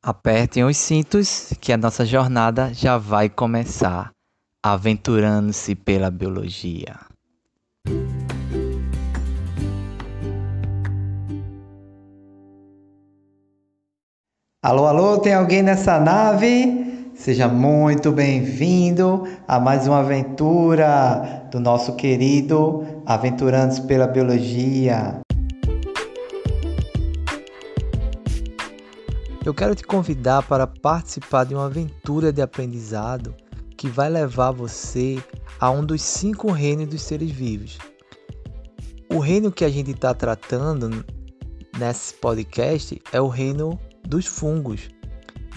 Apertem os cintos que a nossa jornada já vai começar, aventurando-se pela biologia. Alô, alô, tem alguém nessa nave? Seja muito bem-vindo a mais uma aventura do nosso querido Aventurantes pela Biologia. Eu quero te convidar para participar de uma aventura de aprendizado que vai levar você a um dos cinco reinos dos seres vivos. O reino que a gente está tratando nesse podcast é o reino dos fungos.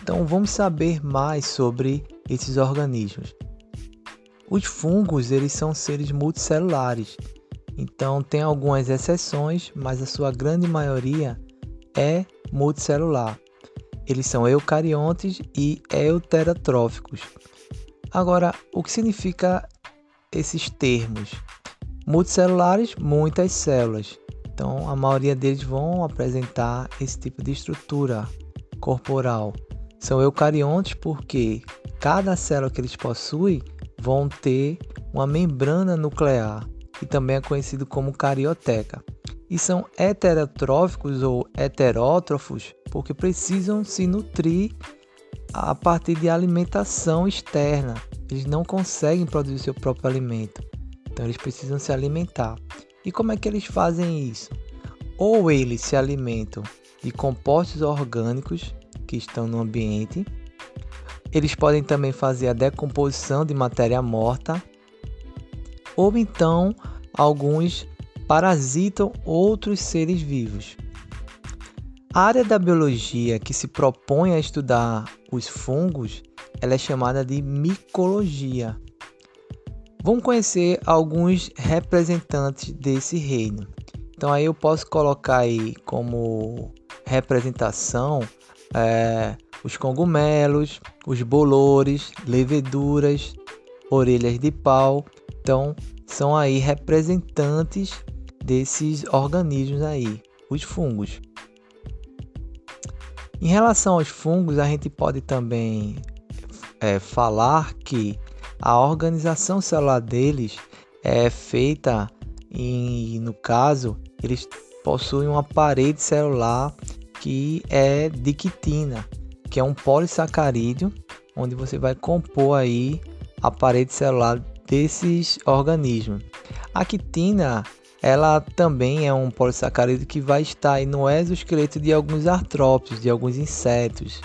Então vamos saber mais sobre esses organismos. Os fungos eles são seres multicelulares. Então tem algumas exceções, mas a sua grande maioria é multicelular. Eles são eucariontes e euterotróficos. Agora, o que significa esses termos? Multicelulares, muitas células. Então, a maioria deles vão apresentar esse tipo de estrutura corporal. São eucariontes porque cada célula que eles possuem vão ter uma membrana nuclear, que também é conhecido como carioteca e são heterotróficos ou heterótrofos porque precisam se nutrir a partir de alimentação externa. Eles não conseguem produzir seu próprio alimento, então eles precisam se alimentar. E como é que eles fazem isso? Ou eles se alimentam de compostos orgânicos que estão no ambiente, eles podem também fazer a decomposição de matéria morta, ou então alguns parasitam outros seres vivos. A área da biologia que se propõe a estudar os fungos, ela é chamada de micologia. Vamos conhecer alguns representantes desse reino. Então aí eu posso colocar aí como representação é, os cogumelos, os bolores, leveduras, orelhas de pau. Então são aí representantes desses organismos aí, os fungos. Em relação aos fungos, a gente pode também é, falar que a organização celular deles é feita e no caso eles possuem uma parede celular que é de quitina, que é um polissacarídeo, onde você vai compor aí a parede celular desses organismos. A quitina ela também é um polissacarídeo que vai estar no exoesqueleto de alguns artrópodes, de alguns insetos.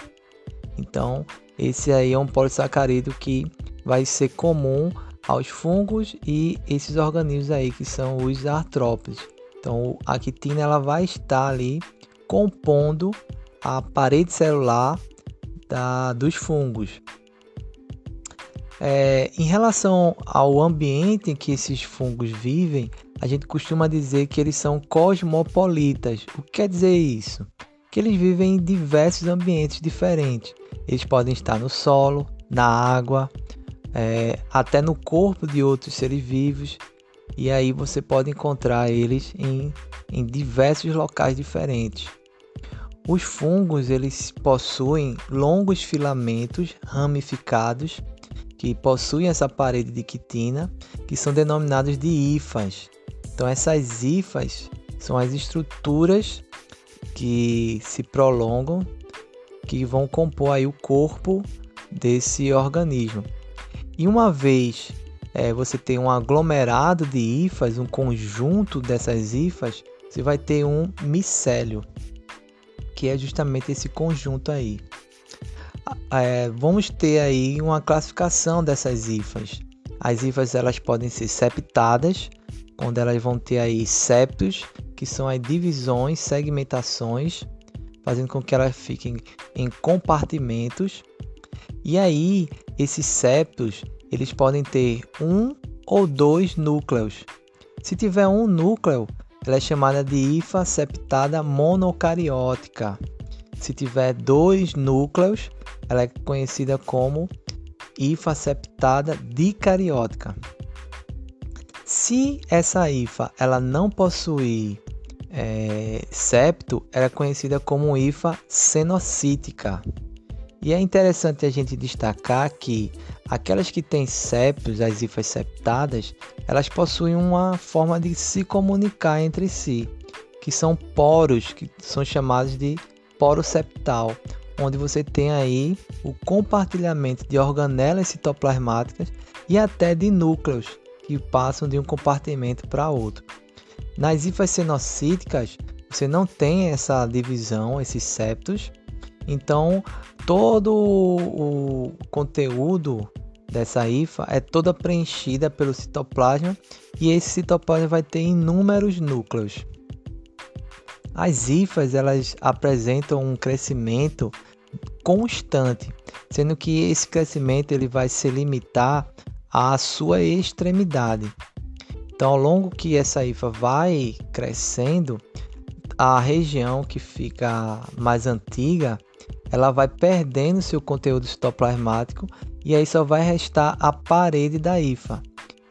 Então, esse aí é um polissacarídeo que vai ser comum aos fungos e esses organismos aí que são os artrópodes. Então, a quitina ela vai estar ali compondo a parede celular da, dos fungos. É, em relação ao ambiente em que esses fungos vivem, a gente costuma dizer que eles são cosmopolitas. O que quer dizer isso? Que eles vivem em diversos ambientes diferentes. Eles podem estar no solo, na água, é, até no corpo de outros seres vivos. E aí você pode encontrar eles em, em diversos locais diferentes. Os fungos eles possuem longos filamentos ramificados que possuem essa parede de quitina, que são denominados de hifas. Então essas hifas são as estruturas que se prolongam, que vão compor aí o corpo desse organismo. E uma vez é, você tem um aglomerado de hifas, um conjunto dessas hifas, você vai ter um micélio, que é justamente esse conjunto aí. É, vamos ter aí uma classificação dessas hifas. As hifas elas podem ser septadas, onde elas vão ter aí septos, que são as divisões, segmentações, fazendo com que elas fiquem em compartimentos. E aí, esses septos, eles podem ter um ou dois núcleos. Se tiver um núcleo, ela é chamada de hifa septada monocariótica. Se tiver dois núcleos, ela é conhecida como hifa septada dicariótica. Se essa IFA ela não possuir é, septo era conhecida como hifa cenocítica. E é interessante a gente destacar que aquelas que têm septos, as hifas septadas, elas possuem uma forma de se comunicar entre si, que são poros, que são chamados de poro septal, onde você tem aí o compartilhamento de organelas citoplasmáticas e até de núcleos que passam de um compartimento para outro. Nas hifas cenocíticas, você não tem essa divisão, esses septos, então todo o conteúdo dessa hifa é toda preenchida pelo citoplasma e esse citoplasma vai ter inúmeros núcleos. As hifas elas apresentam um crescimento constante, sendo que esse crescimento ele vai se limitar à sua extremidade. Então, ao longo que essa hifa vai crescendo, a região que fica mais antiga, ela vai perdendo seu conteúdo citoplasmático e aí só vai restar a parede da hifa.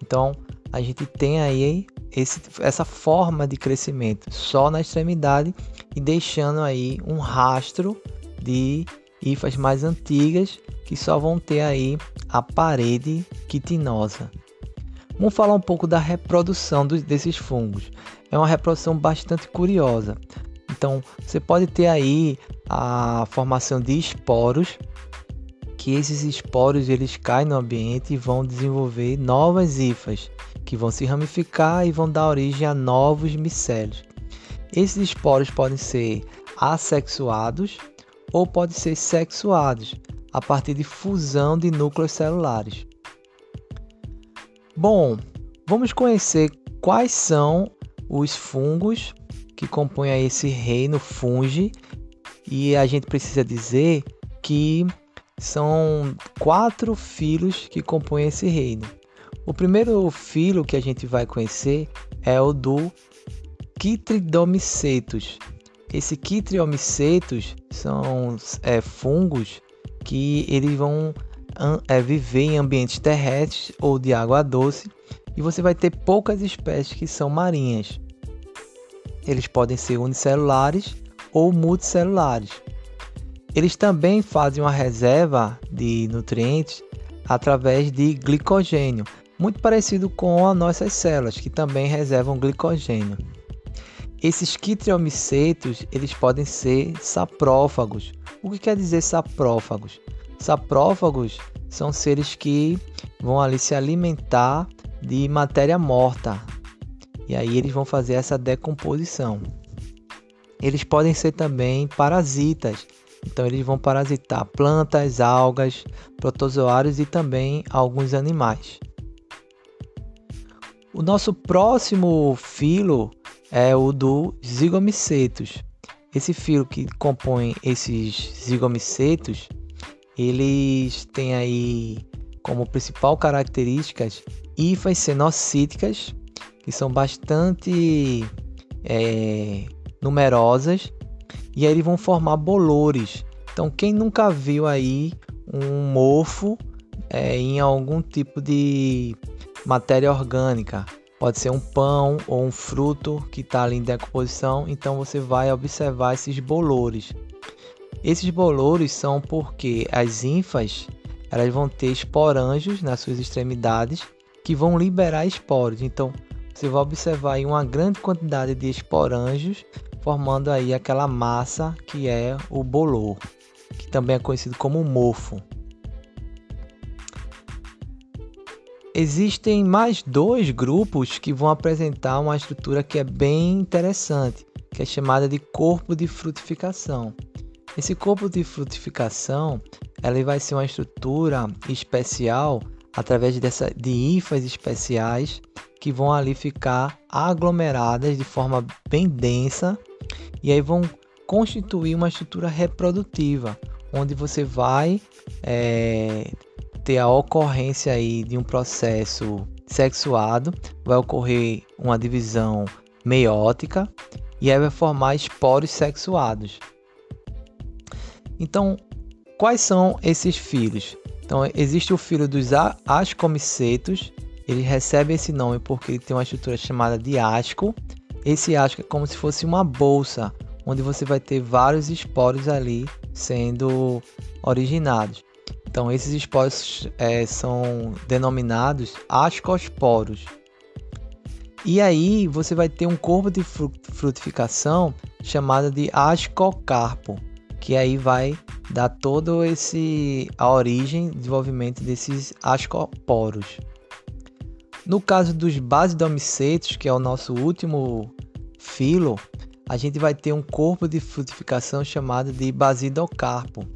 Então, a gente tem aí esse, essa forma de crescimento só na extremidade e deixando aí um rastro de hifas mais antigas que só vão ter aí a parede quitinosa. Vamos falar um pouco da reprodução dos, desses fungos. É uma reprodução bastante curiosa. Então, você pode ter aí a formação de esporos, que esses esporos eles caem no ambiente e vão desenvolver novas hifas que vão se ramificar e vão dar origem a novos micélios. Esses esporos podem ser assexuados ou podem ser sexuados a partir de fusão de núcleos celulares. Bom, vamos conhecer quais são os fungos que compõem esse reino fungi e a gente precisa dizer que são quatro filos que compõem esse reino. O primeiro filo que a gente vai conhecer é o do Chytridomicetus. Esse Chytriomicetus são é, fungos que eles vão é, viver em ambientes terrestres ou de água doce e você vai ter poucas espécies que são marinhas. Eles podem ser unicelulares ou multicelulares. Eles também fazem uma reserva de nutrientes através de glicogênio, muito parecido com as nossas células, que também reservam glicogênio. Esses quitriomicetos, eles podem ser saprófagos. O que quer dizer saprófagos? Saprófagos são seres que vão ali se alimentar de matéria morta. E aí eles vão fazer essa decomposição. Eles podem ser também parasitas. Então eles vão parasitar plantas, algas, protozoários e também alguns animais. O nosso próximo filo é o do zigomicetos. Esse filo que compõe esses zigomicetos, eles têm aí como principal características hifas cenocíticas, que são bastante é, numerosas, e aí eles vão formar bolores. Então, quem nunca viu aí um mofo é, em algum tipo de matéria orgânica. Pode ser um pão ou um fruto que está ali em decomposição, então você vai observar esses bolores. Esses bolores são porque as ínfas elas vão ter esporângios nas suas extremidades que vão liberar esporos. Então você vai observar aí uma grande quantidade de esporângios formando aí aquela massa que é o bolor, que também é conhecido como mofo. Existem mais dois grupos que vão apresentar uma estrutura que é bem interessante, que é chamada de corpo de frutificação. Esse corpo de frutificação, ela vai ser uma estrutura especial através dessa, de hifas especiais que vão ali ficar aglomeradas de forma bem densa e aí vão constituir uma estrutura reprodutiva, onde você vai é, ter a ocorrência aí de um processo sexuado, vai ocorrer uma divisão meiótica e aí vai formar esporos sexuados. Então, quais são esses filhos? Então, existe o filho dos ascomicetos, ele recebe esse nome porque ele tem uma estrutura chamada de asco, esse asco é como se fosse uma bolsa, onde você vai ter vários esporos ali sendo originados. Então, esses esporos é, são denominados ascosporos. E aí você vai ter um corpo de frutificação chamado de ascocarpo, que aí vai dar todo esse a origem, desenvolvimento desses ascoporos. No caso dos basidomicetos, que é o nosso último filo, a gente vai ter um corpo de frutificação chamado de basidocarpo.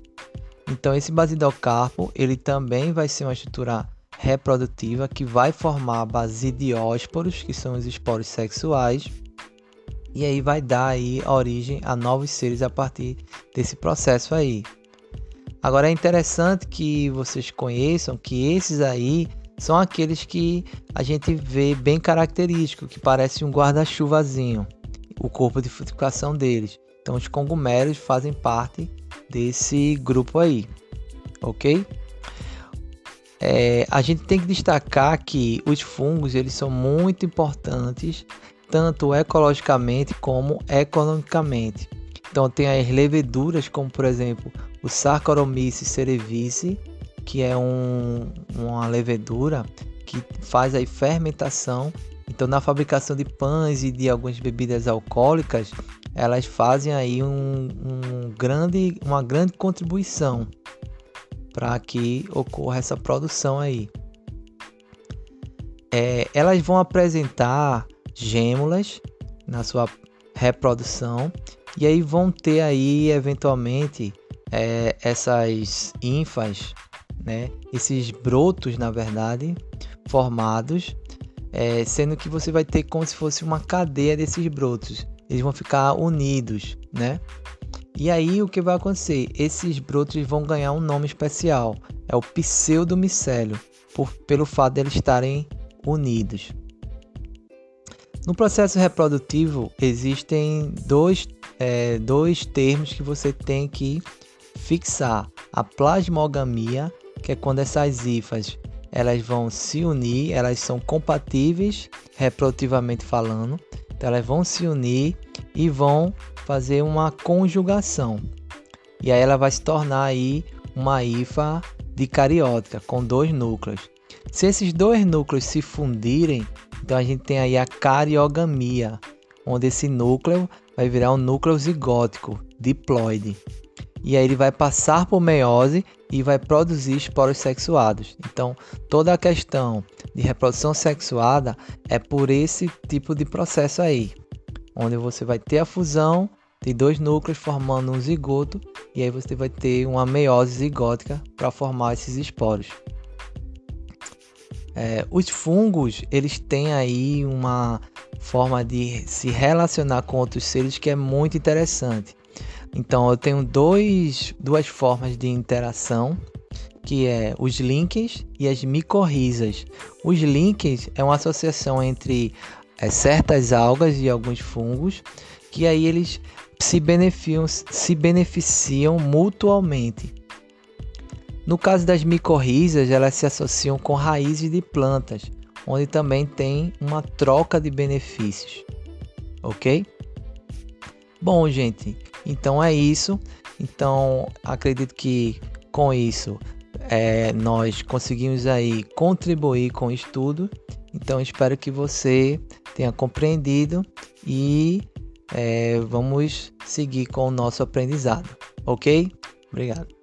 Então esse basidocarpo, ele também vai ser uma estrutura reprodutiva que vai formar basidiósporos, que são os esporos sexuais, e aí vai dar aí origem a novos seres a partir desse processo aí. Agora é interessante que vocês conheçam que esses aí são aqueles que a gente vê bem característico, que parece um guarda-chuvazinho, o corpo de frutificação deles. Então os cogumelos fazem parte desse grupo aí, ok? É, a gente tem que destacar que os fungos eles são muito importantes tanto ecologicamente como economicamente. Então tem as leveduras como por exemplo o Saccharomyces cerevisiae, que é um, uma levedura que faz a fermentação. Então na fabricação de pães e de algumas bebidas alcoólicas, elas fazem aí um, um grande, uma grande contribuição para que ocorra essa produção aí. É, elas vão apresentar gêmulas na sua reprodução e aí vão ter aí eventualmente é, essas ínfas, né? Esses brotos, na verdade, formados, é, sendo que você vai ter como se fosse uma cadeia desses brotos. Eles vão ficar unidos, né? E aí o que vai acontecer? Esses brotos vão ganhar um nome especial. É o pseudomicélio, por, pelo fato de eles estarem unidos. No processo reprodutivo existem dois, é, dois termos que você tem que fixar: a plasmogamia, que é quando essas hifas elas vão se unir, elas são compatíveis reprodutivamente falando, então elas vão se unir e vão fazer uma conjugação. E aí ela vai se tornar aí uma hifa dicariótica com dois núcleos. Se esses dois núcleos se fundirem, então a gente tem aí a cariogamia, onde esse núcleo vai virar um núcleo zigótico, diploide. E aí ele vai passar por meiose e vai produzir esporos sexuados. Então, toda a questão de reprodução sexuada é por esse tipo de processo aí, onde você vai ter a fusão tem dois núcleos formando um zigoto e aí você vai ter uma meiose zigótica para formar esses esporos. É, os fungos eles têm aí uma forma de se relacionar com outros seres que é muito interessante. Então eu tenho dois, duas formas de interação que é os links e as micorrizas. Os links é uma associação entre é, certas algas e alguns fungos que aí eles se beneficiam, se beneficiam mutualmente. No caso das micorrizas, elas se associam com raízes de plantas, onde também tem uma troca de benefícios. Ok? Bom, gente, então é isso. Então acredito que com isso é, nós conseguimos aí contribuir com o estudo. Então espero que você tenha compreendido e é, vamos seguir com o nosso aprendizado, ok? Obrigado.